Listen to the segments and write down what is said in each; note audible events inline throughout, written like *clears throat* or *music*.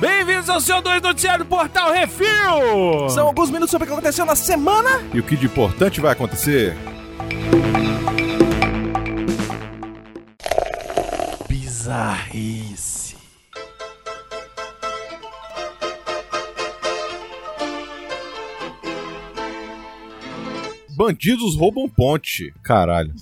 Bem-vindos ao seu 2 Noticiário do Portal Refil! São alguns minutos sobre o que aconteceu na semana. E o que de importante vai acontecer? Bizarrice. Bandidos roubam ponte. Caralho.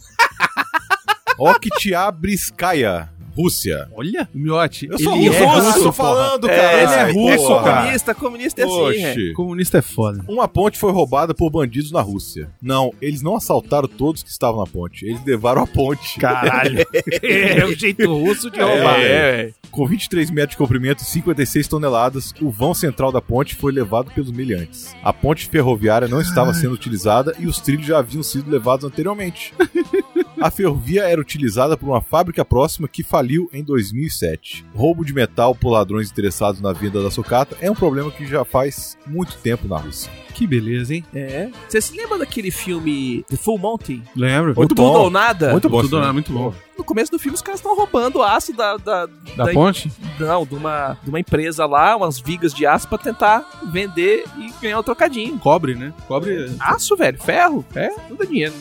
*laughs* Oktiabrskaya, Rússia. Olha, o Miotti. Eu sou ele russo, é eu russo, falando, É, cara. ele é russo, porra. cara. Comunista, comunista é assim, é. Oxi. Comunista é foda. Uma ponte foi roubada por bandidos na Rússia. Não, eles não assaltaram todos que estavam na ponte. Eles levaram a ponte. Caralho. *laughs* é o jeito russo de roubar. É. Com 23 metros de comprimento e 56 toneladas, o vão central da ponte foi levado pelos miliantes. A ponte ferroviária não estava sendo utilizada e os trilhos já haviam sido levados anteriormente. A ferrovia era utilizada por uma fábrica próxima que faliu em 2007. Roubo de metal por ladrões interessados na venda da sucata é um problema que já faz muito tempo na Rússia. Que beleza, hein? É. Você se lembra daquele filme The Full Monty? Lembro. Ou Tudo ou Nada? Muito bom. Tudo é filme. muito bom. No começo do filme, os caras estão roubando aço da, da, Da da- ponte? Não, de uma, de uma empresa lá, umas vigas de aço pra tentar vender e ganhar um trocadinho. Cobre, né? Cobre. Aço, velho, ferro, é, tudo é dinheiro.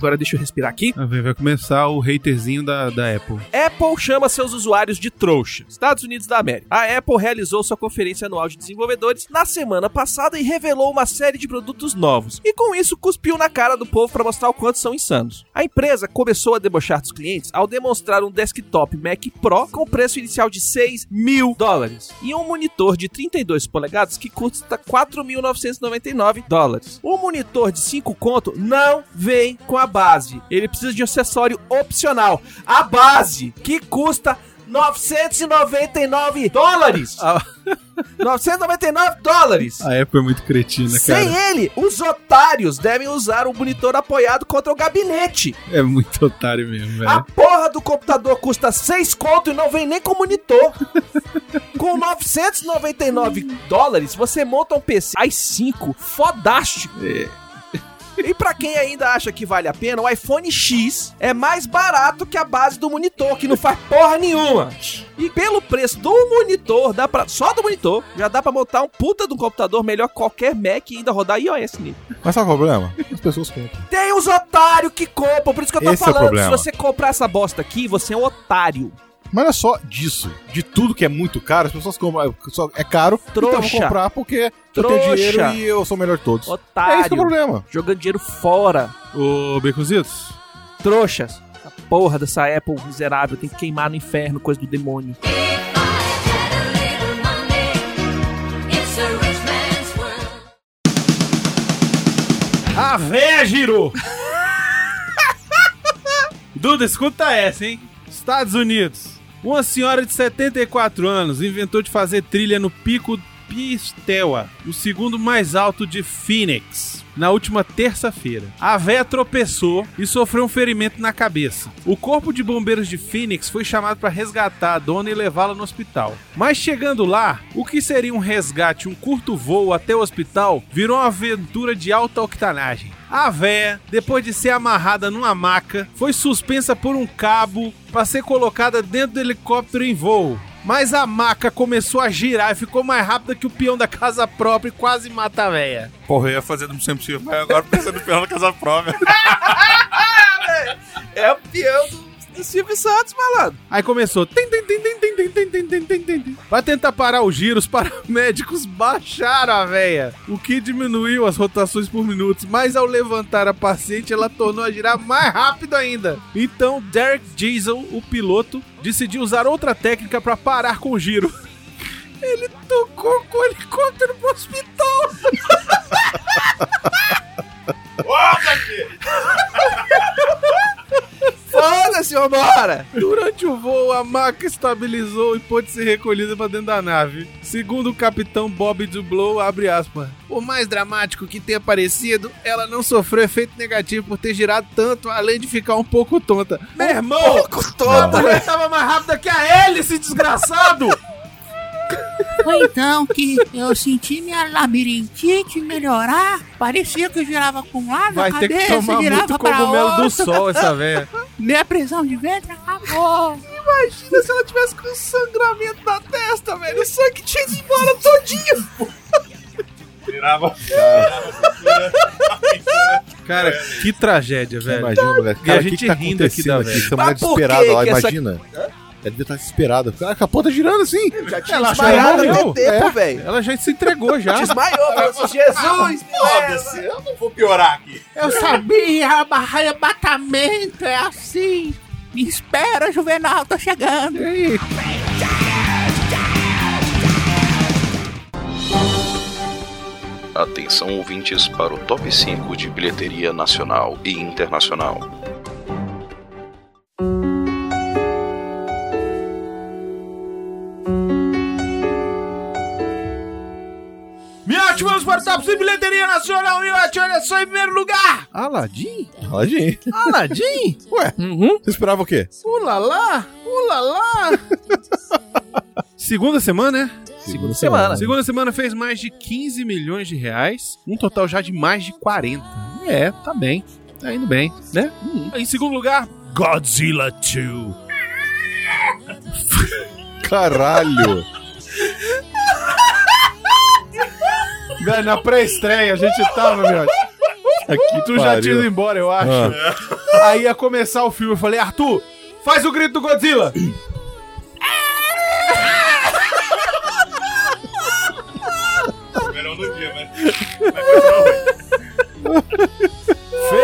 Agora deixa eu respirar aqui. Ah, Vai vai começar o haterzinho da, da Apple. Apple chama seus usuários de trouxa. Estados Unidos da América. A Apple realizou sua conferência anual de desenvolvedores na semana passada e revelou uma série de produtos novos. E com isso cuspiu na cara do povo para mostrar o quanto são insanos. A empresa começou a debochar dos clientes ao demonstrar um desktop Mac Pro com preço inicial de 6 mil dólares e um monitor de 32 polegadas que custa 4.999 dólares. O monitor de 5 conto não vem com a base. Ele precisa de um acessório opcional. A base, que custa 999 dólares. Ah. *laughs* 999 dólares. A Apple é muito cretina, Sem cara. ele, os otários devem usar o monitor apoiado contra o gabinete. É muito otário mesmo, A velho. porra do computador custa 6 conto e não vem nem com monitor. *laughs* com 999 dólares, você monta um PC i5 fodástico. E pra quem ainda acha que vale a pena, o iPhone X é mais barato que a base do monitor, que não faz porra nenhuma. E pelo preço do monitor, dá pra, só do monitor, já dá pra montar um puta de um computador melhor que qualquer Mac e ainda rodar iOS nele. Mas sabe qual é o problema? As pessoas compram. Tem os otários que compram, por isso que eu tô Esse é o falando. Se problema. você comprar essa bosta aqui, você é um otário. Mas não é só disso. De tudo que é muito caro, as pessoas compram. só- É caro, então eu vou Trouxa. comprar porque eu Trouxa. tenho dinheiro e eu sou o melhor de todos. Otário. É isso que é o problema. Jogando dinheiro fora. Ô, Beconzitos, Trouxas. A porra dessa Apple miserável tem que queimar no inferno, coisa do demônio. If I had a little money, it's a rich man's world. A véia girou! *laughs* Duda, escuta essa, hein? Estados Unidos. Uma senhora de 74 anos inventou de fazer trilha no pico Pistewa, o segundo mais alto de Phoenix, na última terça-feira. A véia tropeçou e sofreu um ferimento na cabeça. O corpo de bombeiros de Phoenix foi chamado para resgatar a dona e levá-la no hospital. Mas chegando lá, o que seria um resgate, um curto voo até o hospital, virou uma aventura de alta octanagem. A véia, depois de ser amarrada numa maca, foi suspensa por um cabo para ser colocada dentro do helicóptero em voo. Mas a maca começou a girar e ficou mais rápida que o peão da casa própria e quase mata a véia. Porra, eu ia fazer do Missão Impossível, mas agora pensando no pior da casa própria. *laughs* É o peão do, é Silvio Santos, malandro. Aí começou. Pra Vai tentar parar o giro, os *laughs* paramédicos baixaram a véia, o que diminuiu as rotações por minutos, mas ao levantar a paciente, ela tornou a girar mais rápido ainda. Então, Derek Diesel, o piloto, decidiu usar outra técnica para parar com o giro. *laughs* Ele tocou com o helicóptero pro hospital. *laughs* Volta aqui! Foda-se, vambora! Durante o voo, a maca estabilizou e pôde ser recolhida para dentro da nave. Segundo o capitão Bob Dublow, abre aspas. Por mais dramático que tenha parecido, ela não sofreu efeito negativo por ter girado tanto, além de ficar um pouco tonta. Meu irmão, Pouco tonta, a mulher tava mais rápida que a hélice, desgraçado! *laughs* Foi então que eu senti minha labirintite melhorar. Parecia que eu girava com um lado, Vai a ter que cabeça tomar girava muito pra cogumelo do sol, essa velha. Minha prisão de ventre acabou. Imagina se ela tivesse com sangramento na testa, velho. O sangue tinha ido embora todinho. Virava. Cara, que tragédia, velho. Imagina, moleque. E a Cara, gente que, que tá rindo aqui acontecendo da aqui? velha. Mulher Mas por que lá, que essa- imagina. Ela devia estar desesperada. Cara, a capô tá girando assim. Já tinha Ela desmaiado já morreu. tempo, velho. Ela já se entregou já. Desmaiou, falou assim, Jesus. Foda-se, eu não vou piorar aqui. Eu sabia, arrebatamento é assim. Me espera, Juvenal, tô chegando. Atenção ouvintes para o top 5 de bilheteria nacional e internacional. Vamos para o top de bilheteria nacional. Miote, olha só em primeiro lugar. Aladim? Aladim. Aladim? Ué, você esperava o quê? Ulalá, ulalá. Segunda semana, né? Segunda semana. Segunda semana fez mais de 15 milhões de reais, um total já de mais de 40. É, tá bem. Tá indo bem, né? Em segundo lugar, Godzilla 2. Caralho. Velho, na pré-estreia a gente tava, meu. Aqui Tu já tinha ido embora, eu acho. Aí ia começar o filme, eu falei, Arthur, faz o grito do Godzilla. Verão no dia, mas. *laughs* mas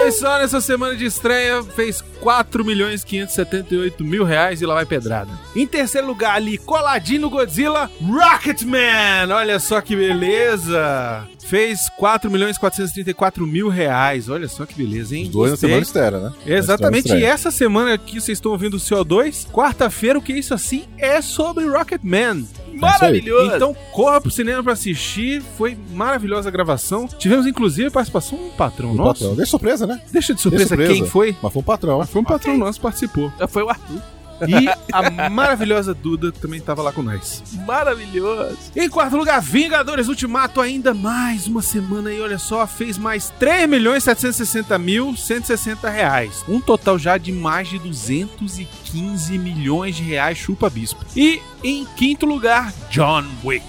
Fez só nessa semana de estreia, fez 4 milhões 578 mil reais e lá vai pedrada. Em terceiro lugar ali, coladinho no Godzilla, Rocketman! Olha só que beleza! Fez 4 milhões 434 mil reais. Olha só que beleza, hein? Os dois na Gostei. semana estera, né? Exatamente, Na e essa semana que vocês estão ouvindo o CO2, quarta-feira, o que é isso assim? É sobre Rocketman. Maravilhoso. Então corra pro cinema pra assistir, foi maravilhosa a gravação. Tivemos inclusive a participação de um patrão O nosso. patrão. Deixa surpresa, né? Deixa de surpresa, surpresa. quem foi? Mas foi um patrão. Foi um patrão nosso que participou. Foi o Arthur. E a maravilhosa Duda também tava lá com nós. Maravilhoso. Em quarto lugar, Vingadores Ultimato, ainda mais uma semana aí, olha só, fez mais 3 milhões 760 mil 160 reais. Um total já de mais de 215 milhões de reais, chupa bispo. E em quinto lugar, John Wick.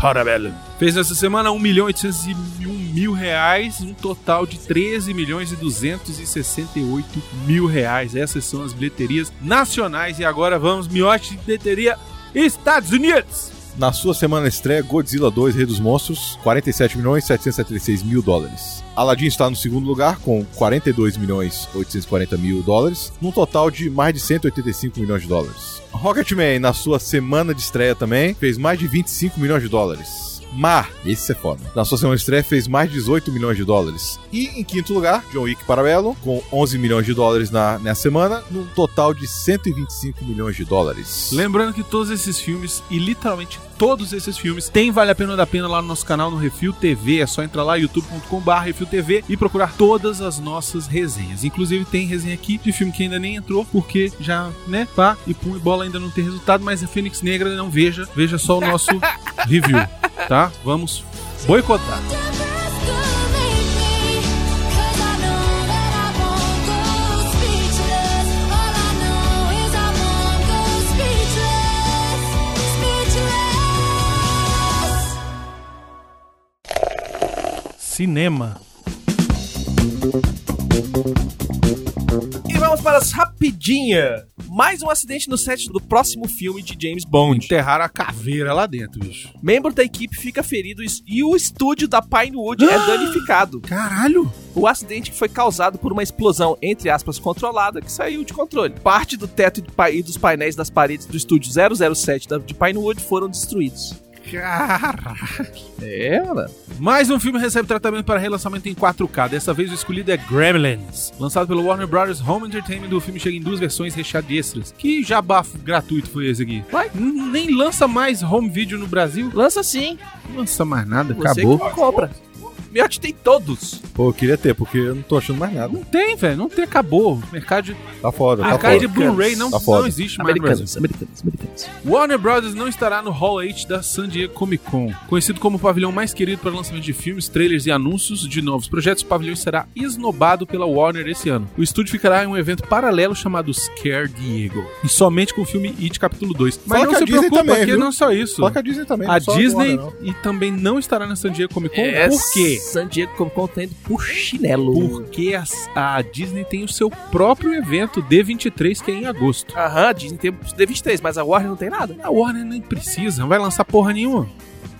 Parabellum. Fez nessa semana 1 milhão 801 mil reais, um total de 13 milhões e 268 mil reais. Essas são as bilheterias nacionais. E agora vamos, miote de bilheteria Estados Unidos. Na sua semana de estreia, Godzilla 2, Rei dos Monstros, 47 milhões 776 mil dólares. Aladdin está no segundo lugar com 42 milhões 840 mil dólares, num total de mais de 185 milhões de dólares. Rocketman, na sua semana de estreia também, fez mais de 25 milhões de dólares. Mar, esse é foda. Na sua semana de estreia fez mais de 18 milhões de dólares. E em quinto lugar, John Wick Parabellum, com 11 milhões de dólares na, nessa semana, num total de 125 milhões de dólares. Lembrando que todos esses filmes, e literalmente todos esses filmes, tem Vale a Pena ou da Pena lá no nosso canal no Refil TV. É só entrar lá, youtube.com.br Refil TV e procurar todas as nossas resenhas. Inclusive tem resenha aqui de filme que ainda nem entrou, porque já, né, pá, e pum e bola ainda não tem resultado, mas a Fênix Negra não veja, veja só o nosso *laughs* review, tá? Vamos boicotar. Cinema. E vamos para as rapidinhas. Mais um acidente no set do próximo filme de James Bond. Enterraram a caveira lá dentro, bicho. Membro da equipe fica ferido e o estúdio da Pinewood é danificado. Caralho! O acidente foi causado por uma explosão, entre aspas, controlada, que saiu de controle. Parte do teto e e dos painéis das paredes do estúdio 007 da- de Pinewood foram destruídos. Caralho! É, mano. Mais um filme recebe tratamento para relançamento em 4K. Dessa vez o escolhido é Gremlins. Lançado pelo Warner Brothers Home Entertainment, o filme chega em duas versões recheadas de extras. Que jabafo gratuito foi esse aqui? Vai. Nem lança mais home video no Brasil. Lança sim. Não lança mais nada, Você acabou. que compra. Miotti tem todos. Pô, eu queria ter, porque eu não tô achando mais nada. Não tem, velho. Não tem, acabou. Mercado de Tá foda, tá arcade de foda. Blu-ray não, Tá não foda. existe mais. Americanos, americanos, americanos. Warner Brothers não estará no Hall H da San Diego Comic Con. Conhecido como o pavilhão mais querido para lançamento de filmes, trailers e anúncios de novos projetos, o pavilhão será esnobado pela Warner esse ano. O estúdio ficará em um evento paralelo chamado Scare Diego. E somente com o filme It Capítulo 2. Mas Fala não a se Disney preocupa, também, porque viu? não é só isso. Só que a Disney também. A não só Disney Warner, e também não estará na San Diego Comic Con. É, Por quê? San Diego Comic Con tá indo por chinelo. Porque a, a Disney tem o seu próprio evento D23, que é em agosto. Aham, a Disney tem os D23, mas a Warner não tem nada. A Warner nem precisa, não vai lançar porra nenhuma.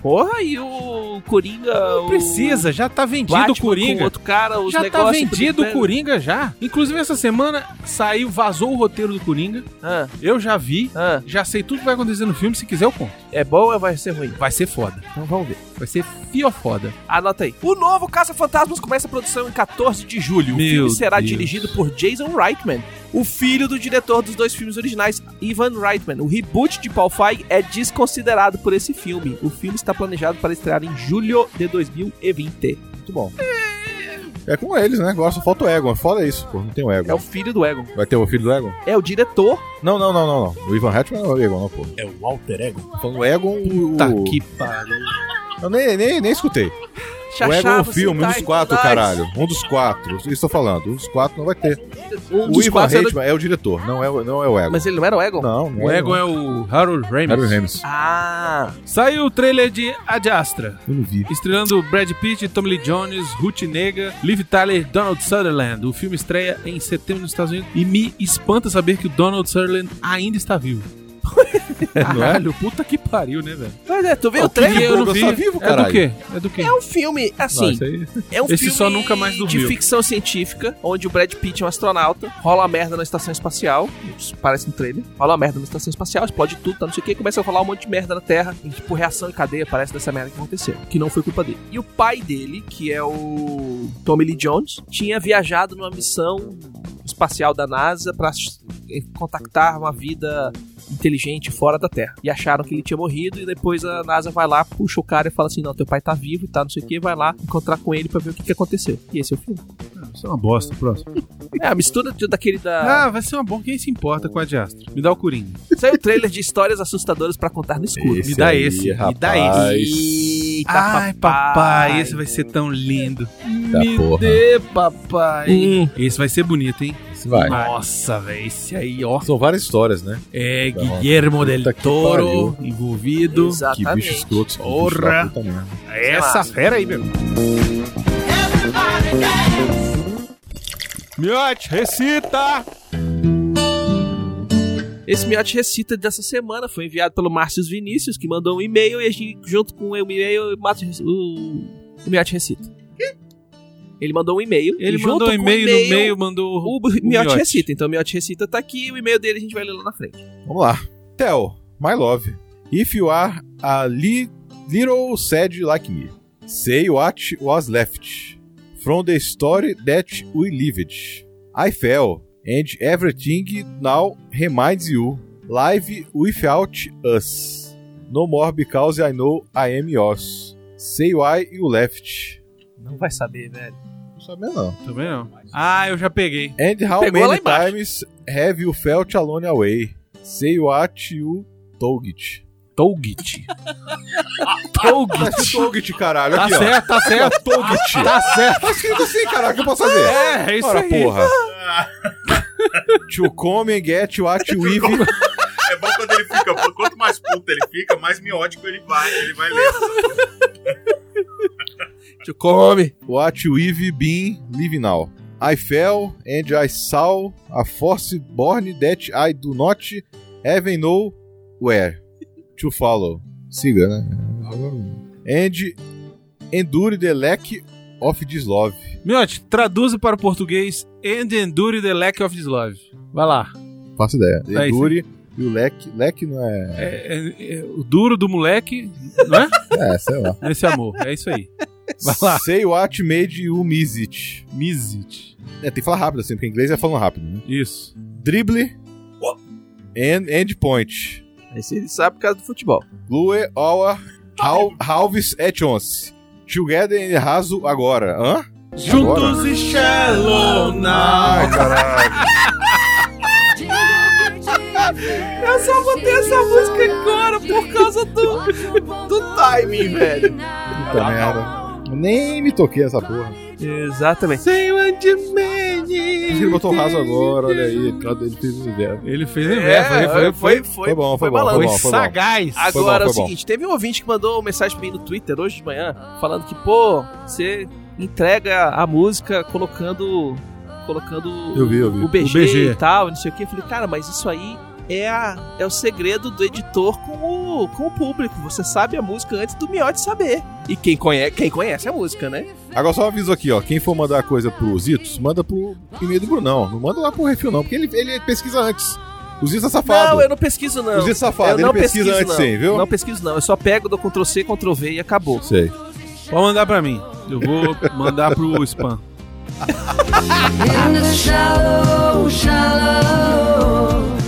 Porra, e o Coringa. Não o precisa, já tá vendido Batman o Coringa. Outro cara, os Já tá vendido o Coringa já. Inclusive essa semana saiu, vazou o roteiro do Coringa. Ah, Eu já vi, ah, já sei tudo que vai acontecer no filme, se quiser eu conto. é bom ou vai ser ruim? Vai ser foda. Então vamos ver. Vai ser fiofoda. Anota aí. O novo Caça Fantasmas começa a produção em 14 de julho. O Meu filme será Deus. dirigido por Jason Reitman, o filho do diretor dos dois filmes originais, Ivan Reitman. O reboot de Paul Feig é desconsiderado por esse filme. O filme está planejado para estrear em julho de 2020. Muito bom. É com eles, né? Gosta, falta o Egon. Foda isso, pô. Não tem o É Egon. o filho do Egon. Vai ter o filho do Egon? É o diretor. Não, não, não, não, não. O Ivan Hatchman não é o Egon, não, pô. É o Walter Egon. Falando o Egon, o... Tá que pariu. Eu nem, nem, nem escutei. Chachá, o Egon é o você filme, um tá dos quatro, nice. caralho. Um dos quatro. Isso estou falando. Um dos quatro não vai ter. Um o dos Ivan quatro era- Hatchman é o diretor, não é, o- não é o Egon. Mas ele não era o Egon? Não, não O Egon é o Harold Ramis. Harold Ramis. Ah, Saiu o trailer de Ad Astra. Eu não vi. Estrelando Brad Pitt, Tommy Lee Jones, Ruth Nega, Liv Tyler e Donald Sutherland. O filme estreia em setembro nos Estados Unidos e me espanta saber que o Donald Sutherland ainda está vivo. *laughs* Caralho, puta que pariu, né, velho? mas é, tu Ó, o trailer? Eu não vi. tá vivo, é do quê? É do quê? É um filme, assim, aí... é um Esse filme só nunca mais dormiu. de ficção científica, onde o Brad Pitt é um astronauta, rola merda na estação espacial, isso parece no trailer, rola merda na estação espacial, explode tudo, tá não sei o que, começa a rolar um monte de merda na Terra, e tipo, reação em cadeia parece dessa merda que aconteceu, que não foi culpa dele. E o pai dele, que é o Tommy Lee Jones, tinha viajado numa missão espacial da NASA pra contactar uma vida inteligente fora da Terra. E acharam que ele tinha morrido e depois a NASA vai lá, puxa o cara e fala assim: "Não, teu pai tá vivo e tá não sei o que, vai lá encontrar com ele pra ver o que, que aconteceu". E esse é o filme. Isso é uma bosta, próximo. É, a mistura de- daquele da Ah, vai ser uma boa. Quem se importa com a Ad Astra? Me dá o Coringa. Saiu o trailer de histórias assustadoras pra contar no escuro. Esse Me dá aí, esse, me dá rapaz. Eita, Ai, papai, esse vai ser tão lindo. Da Me porra. dê, papai. Hum. Esse vai ser bonito, hein? Esse vai. Nossa, velho, esse aí, ó. São várias histórias, né? É Nossa, Guillermo del puta que Toro envolvido. Que Exatamente. bicho escroto. Porra. da mesmo. Essa fera aí, meu. Miote, recita! Esse Miote Recita dessa semana foi enviado pelo Márcio Vinícius, que mandou um e-mail e a gente, junto com o e-mail, mata o, o Miote Recita. Ele mandou um e-mail. Ele mandou um e-mail no meio, mandou O, o Miote Miote. Recita. Então o Miote Recita tá aqui e o e-mail dele a gente vai ler lá na frente. Vamos lá. Tell, my love, if you are a li little sad like me, say what was left from the story that we lived. I fell, and everything now reminds you, live without us. No more because I know I am yours. Say why you left. Não vai saber, velho. Sabia não. Também não. Ah, eu já peguei. And how Pegou many times have you felt alone away? Say what you told it. Tolgit. *laughs* Mas que Tolgit, caralho. Tá Aqui, certo, tá certo. ó. Tolgit. *laughs* Tá certo. Tá escrito assim, caralho. O que eu posso fazer? É, é isso Ora, aí. porra. *laughs* to come and get what you weave. É bom quando ele fica. Quanto mais puto ele fica, mais miótico ele vai. Ele vai lendo. Tu come. What you weave been living now. I fell and I saw a force born that I do not even know where to follow. Siga, né? And endure the lack of this love. Miote, traduza para o português and endure the lack of this love. Vai lá. Faço ideia. É Endure e o leque. Leque não é. É, é- é o duro do moleque, não é? *laughs* É, sei lá. Esse amor, é isso aí. Vai lá. Say what made you miss it. Miss it. É, tem que falar rápido assim, porque em inglês é falando rápido, né? Isso. Dribble and end point. Esse ele sabe por causa do futebol. Glue our hal- halves at once. Together and Raso agora. Hã? Juntos e Shallow Now. Ai, caralho. Eu só botei essa música agora por causa do, do timing, velho. Puta merda. Eu Nem me toquei essa porra. Exatamente. Ele botou o raso agora, olha aí. Ele ele fez o inverno. Ele fez o É, inverno. foi, foi, foi, Foi bom, foi bom, foi foi bom, foi bom. sagaz. Foi bom, Agora é o foi bom. seguinte, teve um ouvinte que mandou uma mensagem pra mim no Twitter hoje de manhã, falando que, pô, você entrega a música colocando colocando Eu vi, eu vi. o BG, O BG. e tal, não sei o que. Eu falei, cara, mas isso aí é, a, é o segredo do editor com o, com o público. Você sabe a música antes do Miote saber. E quem conhece, quem conhece a música, né? Agora só um aviso aqui, ó. Quem for mandar coisa pro Zitos, manda pro e-mail do Brunão. Não manda lá pro refil, não, porque ele, ele pesquisa antes. O Zitos é safado. Não, eu não pesquiso, não. O Zitos é safado, Eu ele não pesquisa pesquiso, antes não. sim, viu? Não pesquiso, não. Eu só pego, dou Ctrl C, Ctrl V e acabou. Sei. Pode mandar pra mim. Eu vou mandar pro spam. In the shallow, shallow.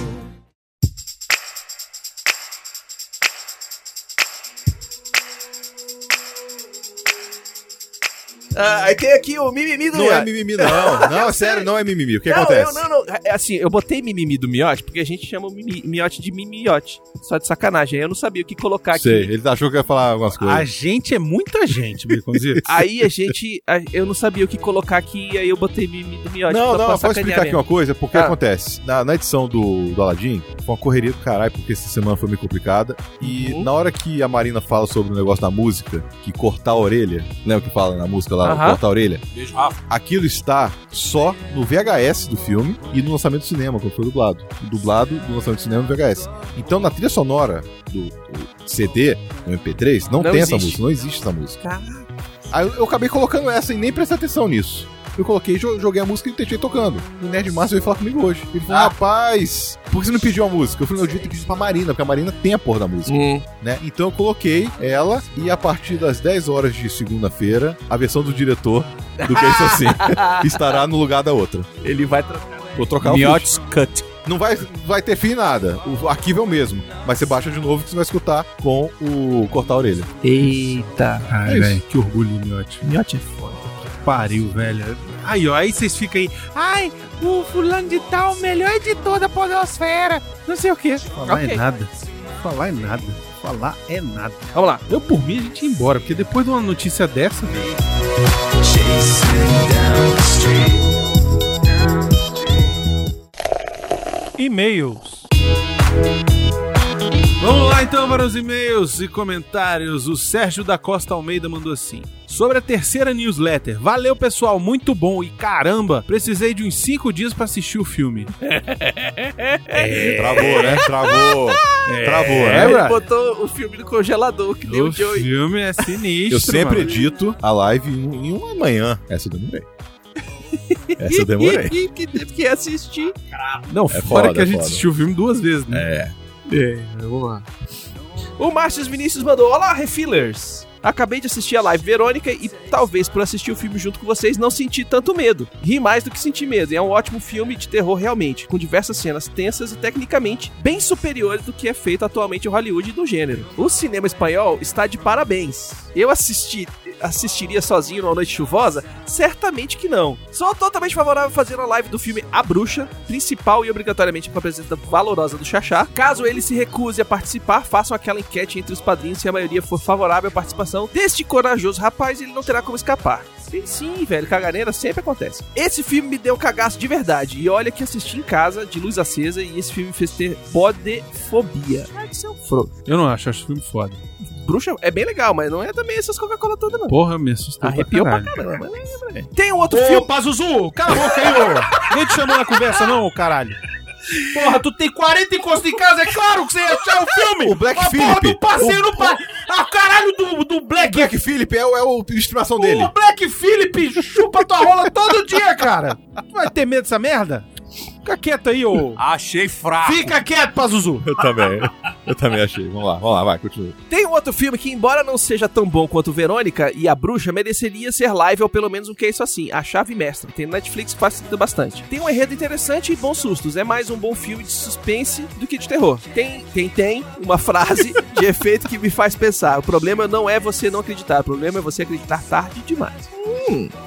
Ah, aí tem aqui o mimimi do Não é Miote. mimimi, não. *laughs* Não, é sério, não é mimimi. O que não, acontece? Eu, não, não. É assim, eu botei mimimi do miote porque a gente chama o mimi, miote de mimiote. Só de sacanagem. Aí eu não sabia o que colocar aqui. Sei, ele achou que ia falar algumas A coisas. gente é muita gente, Baconzitos. *laughs* Aí a gente. a- eu não sabia o que colocar aqui, aí eu botei mimimi do miote. Não, pra- não, pra posso sacanear explicar aqui mesmo. uma coisa? Porque Ah. acontece. Na, na edição do, do Aladdin, foi uma correria do caralho, porque essa semana foi meio complicada. E Uhum. na hora que a Marina fala sobre o negócio da música, que cortar a orelha, lembra que fala na música lá, Aham. cortar a orelha? Beijo, Rafa. Aquilo está só no VHS do filme e no lançamento do cinema, quando foi dublado. O dublado do lançamento do cinema no VHS. Então na trilha sonora do, do CD, no MP3, não, Não tem essa existe. música, não existe essa música. Caraca. Aí eu, eu acabei colocando essa e nem prestei atenção nisso. Eu coloquei, jo- joguei a música e deixei tocando. O Nerd Márcio veio falar comigo hoje. Ele falou, rapaz, por que você não pediu a música? Eu falei, não, eu devia ter pedido pra Marina, porque a Marina tem a porra da música, Hum. né? Então eu coloquei ela e a partir das 10 horas de segunda-feira, a versão do diretor do que é isso assim *laughs* estará no lugar da outra. Ele vai trocar. Vou trocar o Miotes Cut. Não vai, vai ter fim nada. O arquivo é o mesmo. Mas você baixa de novo que você vai escutar com o cortar a orelha. Eita. Ai, É isso. velho, que orgulho, Miote. Miote é foda. Pariu, velho. Aí, ó, aí vocês ficam aí. Ai, o fulano de tal, o melhor editor da podosfera. Não sei o quê. Falar Ok. é nada. Falar é nada. Falar é nada. Vamos lá. Eu, por mim, a gente ia embora, porque depois de uma notícia dessa. E-mails. Vamos lá então para os e-mails e comentários. O Sérgio da Costa Almeida mandou assim: Sobre a terceira newsletter. Valeu, pessoal, muito bom. E caramba, precisei de uns 5 dias para assistir o filme. *laughs* Travou, né? Travou. Travou, né? É, Ele botou o filme no congelador, que deu O o Joey. filme é sinistro. Eu sempre mano. edito a live em, uma manhã. Essa eu demorei. *laughs* Essa eu demorei. que teve que assistir. Não, É fora foda, que a é gente foda. assistiu o filme duas vezes, né? É. É, vamos lá. O Márcio Vinícius mandou: Olá, refillers! Acabei de assistir a live Verônica e talvez por assistir o filme junto com vocês não senti tanto medo. Ri mais do que senti medo. E é um ótimo filme de terror realmente, com diversas cenas tensas e tecnicamente bem superiores do que é feito atualmente em Hollywood do gênero. O cinema espanhol está de parabéns. Eu assisti assistiria sozinho numa noite chuvosa? Certamente que não. Sou totalmente favorável a fazer a live do filme A Bruxa, principal e obrigatoriamente com a presença valorosa do Xaxá. Caso ele se recuse a participar, façam aquela enquete entre os padrinhos se a maioria for favorável à participação deste corajoso rapaz, ele não terá como escapar. Sim, sim, velho, caganeira sempre acontece. Esse filme me deu cagaço de verdade. E olha que assisti em casa, de luz acesa, e esse filme me fez ter bodefobia. Ah, isso é um. Eu não acho, acho o filme foda. Bruxa é bem legal, mas não é também essas Coca-Cola todas, não. Porra, me assustou Arrepiou pra pra caralho. caramba. mas é pra ver. Tem um outro Ô, filme. Pazuzu, cala a boca aí, ô. Nem te chamou na conversa, não, caralho. Porra, tu tem 40 encostos em casa, é claro que você ia achar o filme. O Black a Phillip. porra do passeio no pa... Ah, caralho do, do Black... Black Phillip é, o- é o de estimação dele. O Black Phillip chupa tua rola todo dia, cara. Tu vai ter medo dessa merda? Fica quieto aí, ô. Achei fraco. Fica quieto, Pazuzu. Eu também. Eu também achei. Vamos lá, vamos lá, vai, continua. Tem um outro filme que, embora não seja tão bom quanto Verônica e a Bruxa, mereceria ser live ou pelo menos um que é isso assim, A Chave Mestra. Tem no Netflix que facilita bastante. Tem um enredo interessante e bons sustos. É mais um bom filme de suspense do que de terror. Tem, tem, tem uma frase de *laughs* efeito que me faz pensar. O problema não é você não acreditar, o problema é você acreditar tarde demais.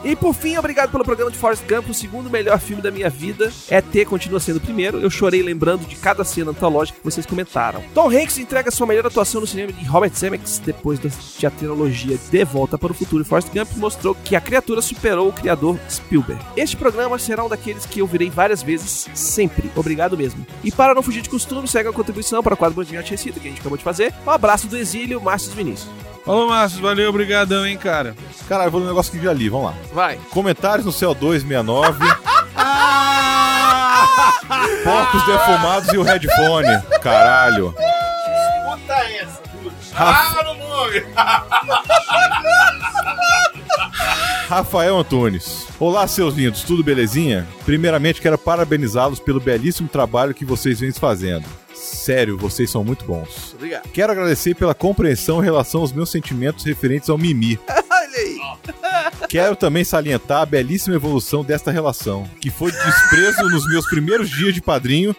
E por fim, obrigado pelo programa de Forrest Gump, o segundo melhor filme da minha vida. ET continua sendo o primeiro. Eu chorei lembrando de cada cena antológica que vocês comentaram. Tom Hanks entrega sua melhor atuação no cinema de Robert Zemeckis depois da teatrologia De Volta para o Futuro. Forrest Gump mostrou que a criatura superou o criador Spielberg. Este programa será um daqueles que eu virei várias vezes, sempre. Obrigado mesmo. E para não fugir de costume, segue a contribuição para o quadro Bandinho Receita que a gente acabou de fazer. Um abraço do exílio, Márcio Vinícius. Falou, Márcio. Valeu, obrigadão, hein, cara. Caralho, eu vou ler um negócio que já li, vamos lá. Vai. Comentários no CO269. *laughs* Porcos defumados e o headphone. Caralho. Puta essa, puta. Ah. *laughs* Rafael Antunes. Olá, seus lindos, tudo belezinha? Primeiramente, quero parabenizá-los pelo belíssimo trabalho que vocês vêm fazendo. Sério, vocês são muito bons. Obrigado. Quero agradecer pela compreensão em relação aos meus sentimentos referentes ao Mimi. *laughs* Olha aí. Quero também salientar a belíssima evolução desta relação, que foi de desprezo nos meus primeiros dias de padrinho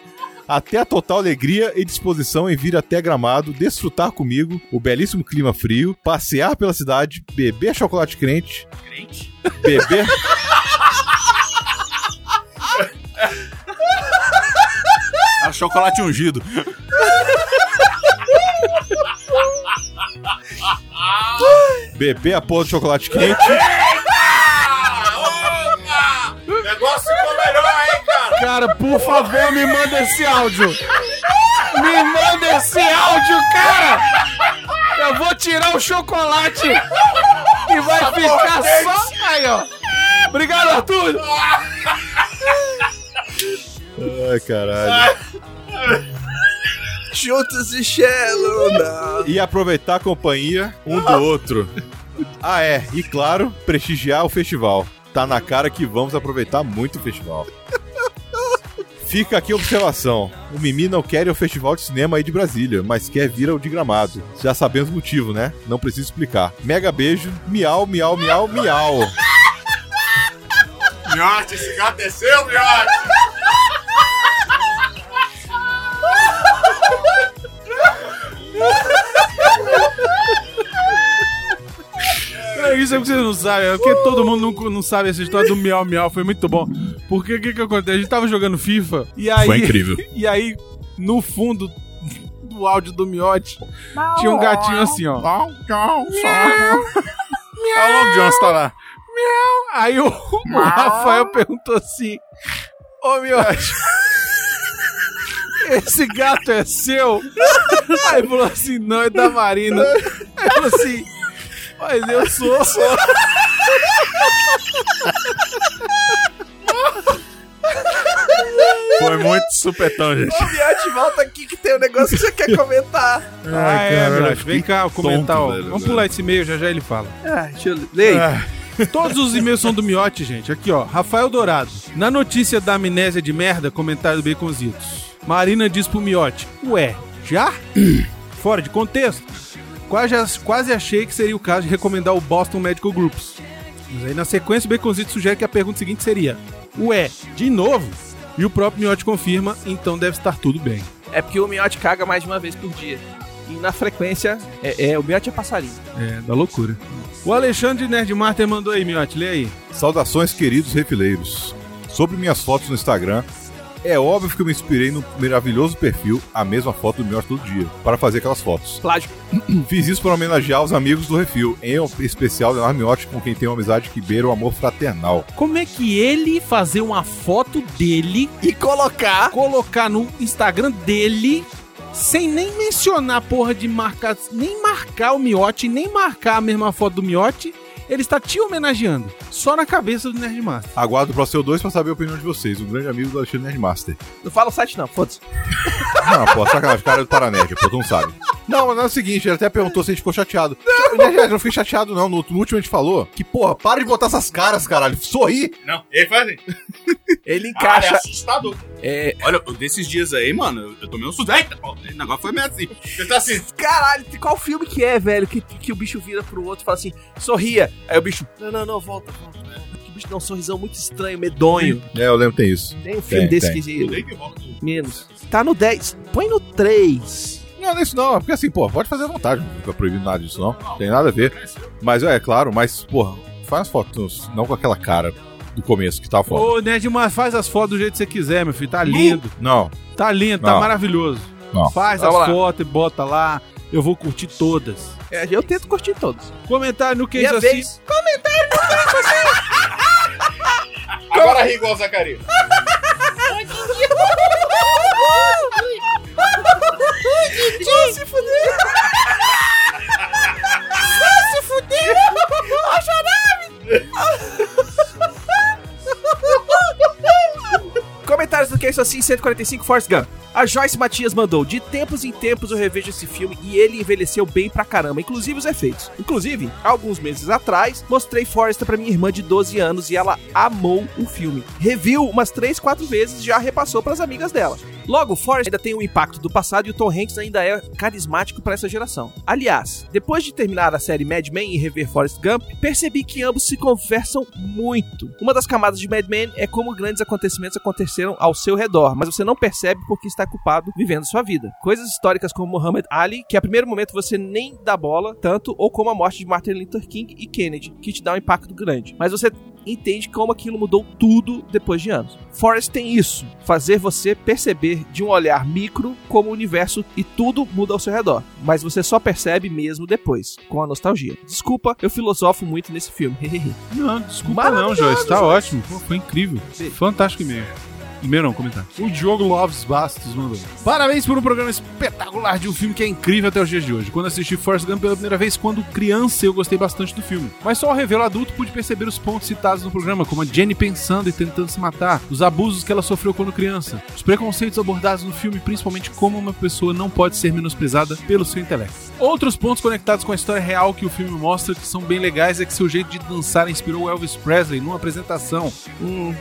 até a total alegria e disposição em vir até Gramado, desfrutar comigo o belíssimo clima frio, passear pela cidade, beber chocolate crente, Crente? beber *laughs* É chocolate ungido. beber a porra do chocolate quente! O negócio ficou melhor, hein, cara? Cara, por favor, me manda esse áudio. Me manda esse áudio, cara. Eu vou tirar o chocolate e vai ficar só... Aí, ó. Obrigado, Arthur. *laughs* ai caralho. *laughs* Juntos e Now. E aproveitar a companhia um do outro. Ah, é, e claro, prestigiar o festival. Tá na cara que vamos aproveitar muito o festival. Fica aqui a observação. O Mimi não quer ir ao Festival de Cinema aí de Brasília, mas quer vir ao de Gramado. Já sabemos o motivo, né? Não preciso explicar. Mega beijo. Miau, miau, miau, miau. Miote, esse gato é seu, Miote! Isso é que vocês não sabem, é porque todo mundo não, não sabe essa história do miau miau, foi muito bom. Porque o que que acontece? A gente tava jogando FIFA e aí. Foi incrível. *laughs* E aí, no fundo do áudio do miote, tinha um gatinho assim, ó. Olha o Long John, tá lá. Aí o, o Rafael perguntou assim: Ô miote. Esse gato é seu? Aí falou assim, não, é da Marina. Aí falou assim, mas eu *laughs* sou. Foi muito supetão, gente. Ô, Miote, volta aqui que tem um negócio que você quer comentar. Ah, é, Miote, vem cá comentar, tonto, ó. velho, Vamos velho. pular esse e-mail, já já ele fala. Ah, deixa eu ler. aí. Todos os e-mails são do Miote, gente. Aqui, ó. Rafael Dourado. Na notícia da amnésia de merda, comentário do Baconzitos. Marina diz pro Miote: Ué, já? *clears throat* Fora de contexto. Quase, quase achei que seria o caso de recomendar o Boston Medical Groups. Mas aí na sequência o Baconzitos sugere que a pergunta seguinte seria: Ué, de novo? E o próprio Miote confirma, então deve estar tudo bem. É porque o Miote caga mais de uma vez por dia. E na frequência, é, é- o Miote é passarinho. É, da loucura. O Alexandre Nerdmaster mandou aí, Miote, lê aí. Saudações, queridos refileiros. Sobre minhas fotos no Instagram, é óbvio que eu me inspirei no maravilhoso perfil, a mesma foto do meu todo dia, para fazer aquelas fotos. Plágio. *clears throat* Fiz isso para homenagear os amigos do Refil, em especial Leonardo Miotti, com quem tenho uma amizade que beira o amor fraternal. Como é que ele fazer uma foto dele E colocar. colocar no Instagram dele sem nem mencionar porra de marcar, nem marcar o Miote, nem marcar a mesma foto do Miote, ele está te homenageando. Só na cabeça do Nerdmaster. Aguardo pro seu 2 para saber a opinião de vocês, um grande amigo do Alexandre Nerdmaster. Não fala o site, não, foda-se. Não, pô, sacanagem, cara é do Paranerd, pô, tu não sabe. Não, mas não é o seguinte, ele até perguntou se a gente ficou chateado. Não, eu não fiquei chateado, não. No, no último a gente falou que, porra, para de botar essas caras, caralho. Sorri. Não, ele faz assim. Ele Cara, é encaixa. assustador. É, Olha, desses dias aí, mano, eu, tomei um susto. Eita, o negócio foi meio assim. Ele tá assim. caralho, qual filme que é, velho? Que, que o bicho vira pro outro e fala assim, sorria. Aí o bicho, não, não, não, volta, volta. volta. Que o bicho dá um sorrisão muito estranho, medonho. É, eu lembro, tem isso. Tem um filme Tem, desse tem. que. Menos. Tá no 10. Põe no 3. Não, não é isso não, é porque assim, pô, pode fazer à vontade, não fica proibido nada disso não, tem nada a ver. Mas é, claro, mas, porra, faz as fotos, não com aquela cara do começo que tá foda. Ô, Ned, mas faz as fotos do jeito que você quiser, meu filho. Tá lindo. Não, Tá lindo, tá Não. maravilhoso. Não. Faz Vamos as lá. fotos e bota lá. Eu vou curtir todas. É, eu tento curtir todos. Comentário no que Minha assim. vez. Agora ri igual o Zacarias. Assim, 145 Force Gump. A Joyce Matias mandou: De tempos em tempos eu revejo esse filme e ele envelheceu bem pra caramba, inclusive os efeitos. Inclusive, alguns meses atrás, mostrei Forrest pra minha irmã de 12 anos e ela amou o filme. Reviu umas 3, 4 vezes e já repassou pras amigas dela. Logo, Forrest ainda tem o impacto do passado e o Tom Hanks ainda é carismático para essa geração. Aliás, depois de terminar a série Mad Men e rever Forrest Gump, percebi que ambos se conversam muito. Uma das camadas de Mad Men é como grandes acontecimentos aconteceram ao seu redor, mas você não percebe porque está ocupado vivendo sua vida. Coisas históricas como Muhammad Ali, que a primeiro momento você nem dá bola tanto, ou como a morte de Martin Luther King e Kennedy, que te dá um impacto grande. Mas você entende como aquilo mudou tudo depois de anos. Forrest tem isso, fazer você perceber de um olhar micro como o universo e tudo muda ao seu redor, mas você só percebe mesmo depois, com a nostalgia. Desculpa, eu filosofo muito nesse filme. Não, desculpa não, Joyce. Tá ótimo. Pô, foi incrível. Fantástico e-mail. E-mail não, comentário. O Diogo Loves Bastos mandou. Parabéns por um programa espetacular de um filme que é incrível até os dias de hoje. Quando assisti Forrest Gump pela primeira vez, quando criança, eu gostei bastante do filme. Mas só ao revê-lo adulto pude perceber os pontos citados no programa, como a Jenny pensando e tentando se matar, os abusos que ela sofreu quando criança, os preconceitos abordados no filme, principalmente como uma pessoa não pode ser menosprezada pelo seu intelecto. Outros pontos conectados com a história real que o filme mostra que são bem legais é que seu jeito de dançar inspirou Elvis Presley numa apresentação,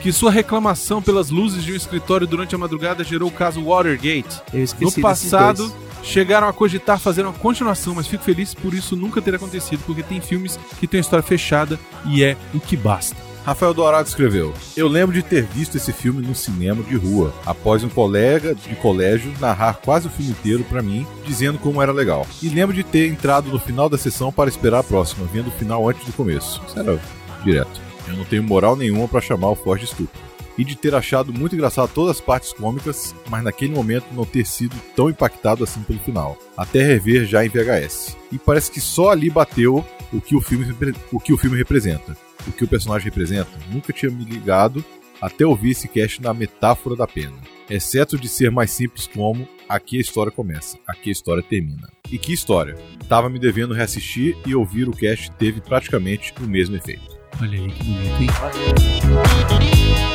que sua reclamação pelas luzes de um escritório durante a madrugada gerou o caso Watergate. Eu esqueci No passado, chegaram a cogitar fazer uma continuação, mas fico feliz por isso nunca ter acontecido, porque tem filmes que têm a história fechada e é o que basta. Rafael Dourado escreveu: Eu lembro de ter visto esse filme no cinema de rua, após um colega de colégio narrar quase o filme inteiro pra mim, dizendo como era legal. E lembro de ter entrado no final da sessão para esperar a próxima, vendo o final antes do começo. Isso era direto. Eu não tenho moral nenhuma pra chamar o Ford de estúpido. E de ter achado muito engraçado todas as partes cômicas, mas naquele momento não ter sido tão impactado assim pelo final. Até rever já em VHS. E parece que só ali bateu o que o filme, o que o filme representa o que o personagem representa, nunca tinha me ligado até ouvir esse cast na metáfora da pena. Exceto de ser mais simples como aqui a história começa, aqui a história termina. E que história? Tava me devendo reassistir e ouvir o cast teve praticamente o mesmo efeito. Olha aí que bonito, hein?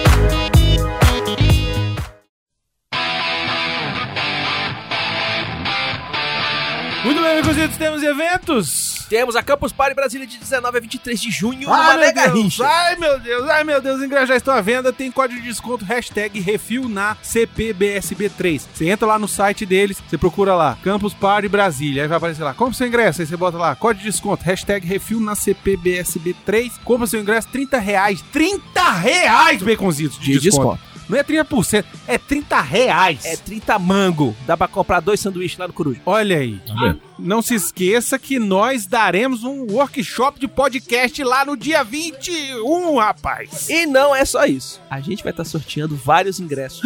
Muito bem, amigos, temos eventos. Temos a Campus Party Brasília de 19 a 23 de junho, Ai, numa mega rixa. ai meu Deus, ai meu Deus, os ingressos já estão à venda, tem código de desconto, hashtag refil na CPBSB3. Você entra lá no site deles, você procura lá, Campus Party Brasília, aí vai aparecer lá, compra seu ingresso, aí você bota lá, código de desconto, hashtag refil na CPBSB3, compra seu ingresso, 30 reais, 30 reais, baconzitos de, De desconto. desconto. Não é 30%, é 30 reais. É 30 mango. Dá pra comprar dois sanduíches lá no Coruja. Olha aí. Não se esqueça que nós daremos um workshop de podcast lá no dia 21, rapaz. E não é só isso. A gente vai estar sorteando vários ingressos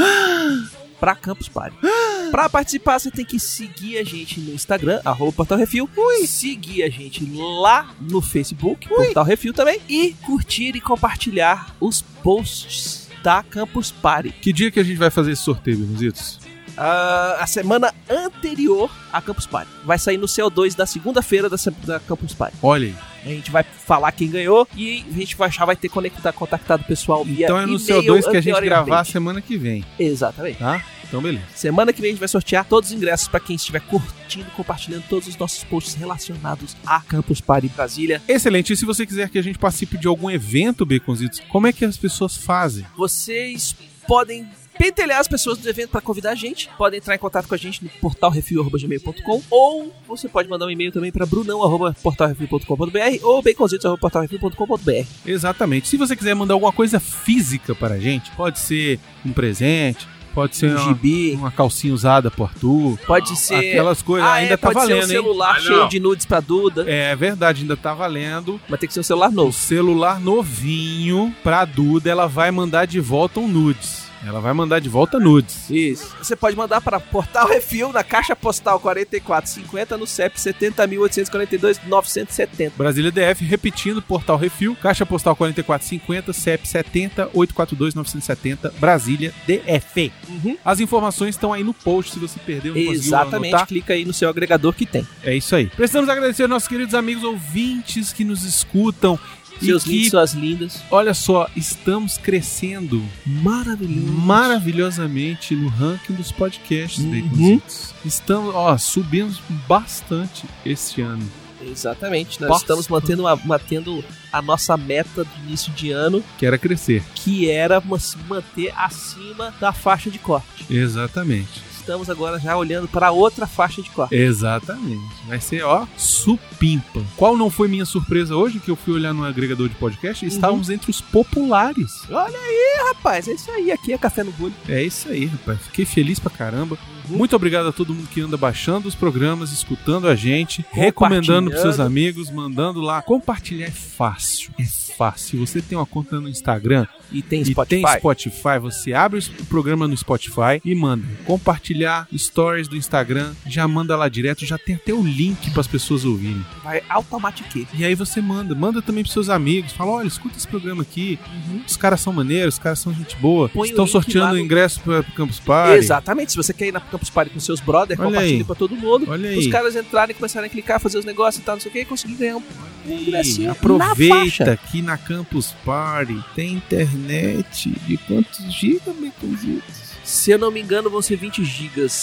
*gasps* pra Campus Party. *gasps* Pra participar, você tem que seguir a gente no Instagram, arroba Portal Refil. Seguir a gente lá no Facebook, Portal Refil também. E curtir e compartilhar os posts da Campus Party. Que dia que a gente vai fazer esse sorteio, Benuzitos? Ah, a semana anterior à Campus Party. Vai sair no CO2 da segunda-feira da, da Campus Party. Olha aí. A gente vai falar quem ganhou e a gente vai, já vai ter conectar, contactado o pessoal via Então é no e-mail CO2 que a gente gravar semana que vem, Exatamente. tá? Então, beleza. Semana que vem a gente vai sortear todos os ingressos pra quem estiver curtindo, compartilhando todos os nossos posts relacionados a Campus Party Brasília. Excelente. E se você quiser que a gente participe de algum evento, Baconzitos, como é que as pessoas fazem? Vocês podem pentelhar as pessoas do evento para convidar a gente. Podem entrar em contato com a gente no portalrefil.gmail.com ou você pode mandar um e-mail também para brunão.portalrefil.com.br ou baconzitos.portalrefil.com.br. Exatamente. Se você quiser mandar alguma coisa física para a gente, pode ser um presente, pode ser Um uma, gibi, uma calcinha usada por Arthur, pode ser... aquelas coisas. Ah, ainda é, tá pode ser um valendo, hein? celular Ah, cheio de nudes pra Duda. É verdade, ainda tá valendo. Vai ter que ser um celular O novo. celular novinho pra Duda, ela vai mandar de volta um nudes. Ela vai mandar de volta nudes. Isso. Você pode mandar para Portal Refil na caixa postal 4450 no CEP 70.842 970. Brasília DF, repetindo, Portal Refil, Caixa Postal 4450, CEP 70 842 970, Brasília DF. Uhum. As informações estão aí no post, se você perdeu, não Exatamente. anotar. Clica aí no seu agregador que tem. É isso aí. Precisamos agradecer aos nossos queridos amigos ouvintes que nos escutam. Seus e lindos, que, suas lindas. olha só, estamos crescendo Maravilhoso. maravilhosamente no ranking dos podcasts, Uhum. Estamos, ó, subimos bastante este ano. Exatamente. Nós estamos mantendo, uma- mantendo a nossa meta do início de ano, Que era crescer. que era manter acima da faixa de corte. Exatamente. Estamos agora já olhando para outra faixa de corte. Exatamente. Vai ser, ó, supimpa. Qual não foi minha surpresa hoje, que eu fui olhar no agregador de podcast e Uhum. estávamos entre os populares. Olha aí, rapaz. É isso aí. Aqui é Café no Bulho. É isso aí, rapaz. Fiquei feliz pra caramba. Uhum. Muito obrigado a todo mundo que anda baixando os programas, escutando a gente, recomendando pros seus amigos, mandando lá. Compartilhar é fácil. É fácil. Você tem uma conta no Instagram E tem e Spotify. tem Spotify, você abre o programa no Spotify e manda compartilhar stories do Instagram, já manda lá direto, já tem até o link para as pessoas ouvirem. Vai automatique. E aí você manda, manda também pros seus amigos, fala, olha, escuta esse programa aqui, os caras são maneiros, os caras são gente boa, Põe estão sorteando no- ingresso pro Campus Party. Exatamente. Se você quer ir na Campus Party com seus brothers, Olha compartilhe aí. pra todo mundo. Olha aí. Os caras entrarem, começarem a clicar, fazer os negócios e tal, não sei o que, e conseguir ganhar um, um ingressinho na aproveita faixa. que na Campus Party tem internet de quantos gigas, Baconzitos? Se eu não me engano, vão ser 20 gigas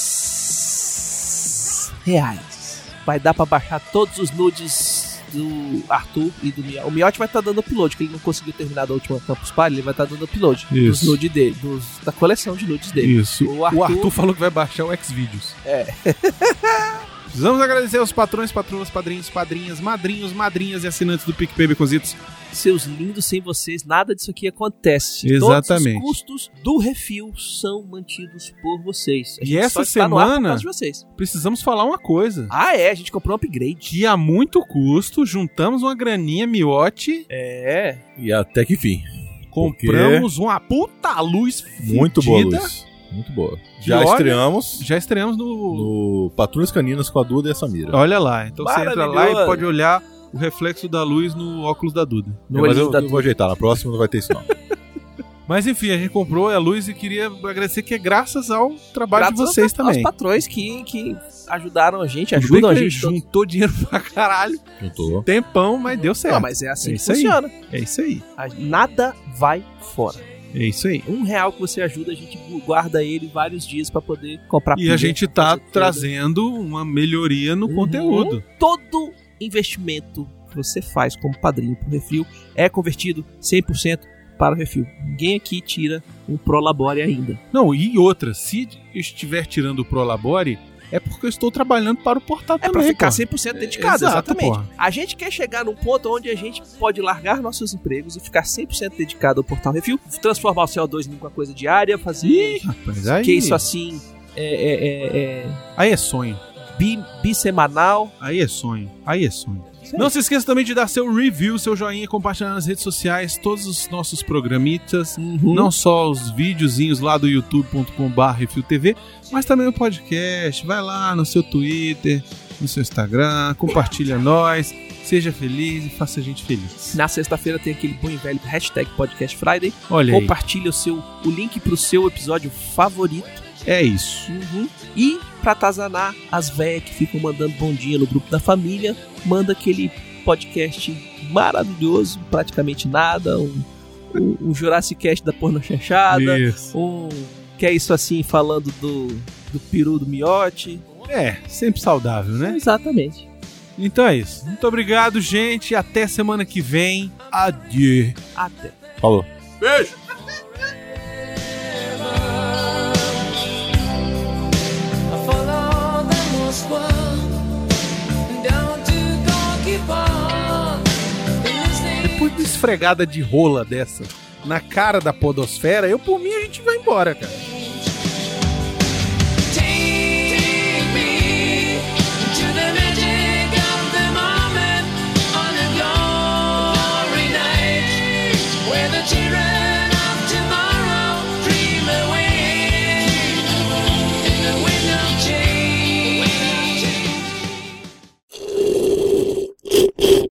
reais. Vai dar pra baixar todos os nudes do Arthur e do Miotti. O Miotti vai estar dando upload, que ele não conseguiu terminar da última Campus Party, ele vai estar dando upload dos nudes dele, dos- da coleção de nudes dele. Isso. O O Arthur- Arthur, falou que vai baixar o Xvideos. É. *laughs* Precisamos agradecer aos patrões, patroas, padrinhos, padrinhas, madrinhos, madrinhas e assinantes do PicPay Baconzitos. Seus lindos, sem vocês, nada disso aqui acontece. Exatamente. Todos os custos do refil são mantidos por vocês. A E essa semana- causa de vocês. Precisamos falar uma coisa. Ah, é, a gente comprou um upgrade. Que a muito custo, juntamos uma graninha miote, É. E até que fim. compramos uma puta luz Muito boa luz. Muito boa. Já olha- estreamos Já estreamos no... no Patrulhas Caninas com a Duda e a Samira. Olha lá, então você entra lá e pode olhar o reflexo da luz no óculos da Duda. No Mas eu, da eu vou Duda. ajeitar, na próxima não vai ter isso não. *laughs* Mas enfim, a gente comprou a luz e queria agradecer que é graças ao trabalho Graças de vocês aos, também. Aos patrões que, que ajudaram a gente, ajudam a gente. juntou dinheiro pra caralho, Juntou. tempão, mas deu certo. Não, mas é assim É que isso aí. funciona. É isso aí. Nada vai fora. É isso aí. Um real que você ajuda, a gente guarda ele vários dias pra poder comprar E a gente tá trazendo uma melhoria no Uhum. conteúdo. Todo investimento que você faz como padrinho pro refil é convertido 100% para o refil. Ninguém aqui tira um Prolabore ainda. Não, e outra, se estiver tirando o Prolabore, é porque eu estou trabalhando para o portal É também. pra ficar pô. 100% dedicado, Exato, exatamente. porra. A gente quer chegar num ponto onde a gente pode largar nossos empregos e ficar 100% dedicado ao Portal Refil, transformar o CO2 em uma coisa diária, fazer Ih, rapaz, aí, que isso assim é, é, é, é aí é sonho. bi, bissemanal. Aí é sonho. Aí é sonho. Aí. Não se esqueça também de dar seu review, seu joinha, compartilhar nas redes sociais todos os nossos programitas. Uhum. Não só os videozinhos lá do youtube.com.br RefilTV, mas também o podcast. Vai lá no seu Twitter, no seu Instagram, compartilha nós, seja feliz e faça a gente feliz. Na sexta-feira tem aquele bom e velho hashtag Podcast Friday. Olha aí, Compartilha o, seu, o link pro seu episódio favorito. é isso. E pra atazanar as véias que ficam mandando bom dia no grupo da família, manda aquele podcast maravilhoso, praticamente nada, um, um, um Jurassic Cast da porno chanchada, Isso. Um quer isso assim falando do, do peru do miote. É, sempre saudável, né? Exatamente. Então é isso. Muito obrigado, gente. Até semana que vem. Adieu. Até. Falou. Beijo! Depois de esfregada de rola dessa na cara da podosfera, eu por mim a gente vai embora, cara.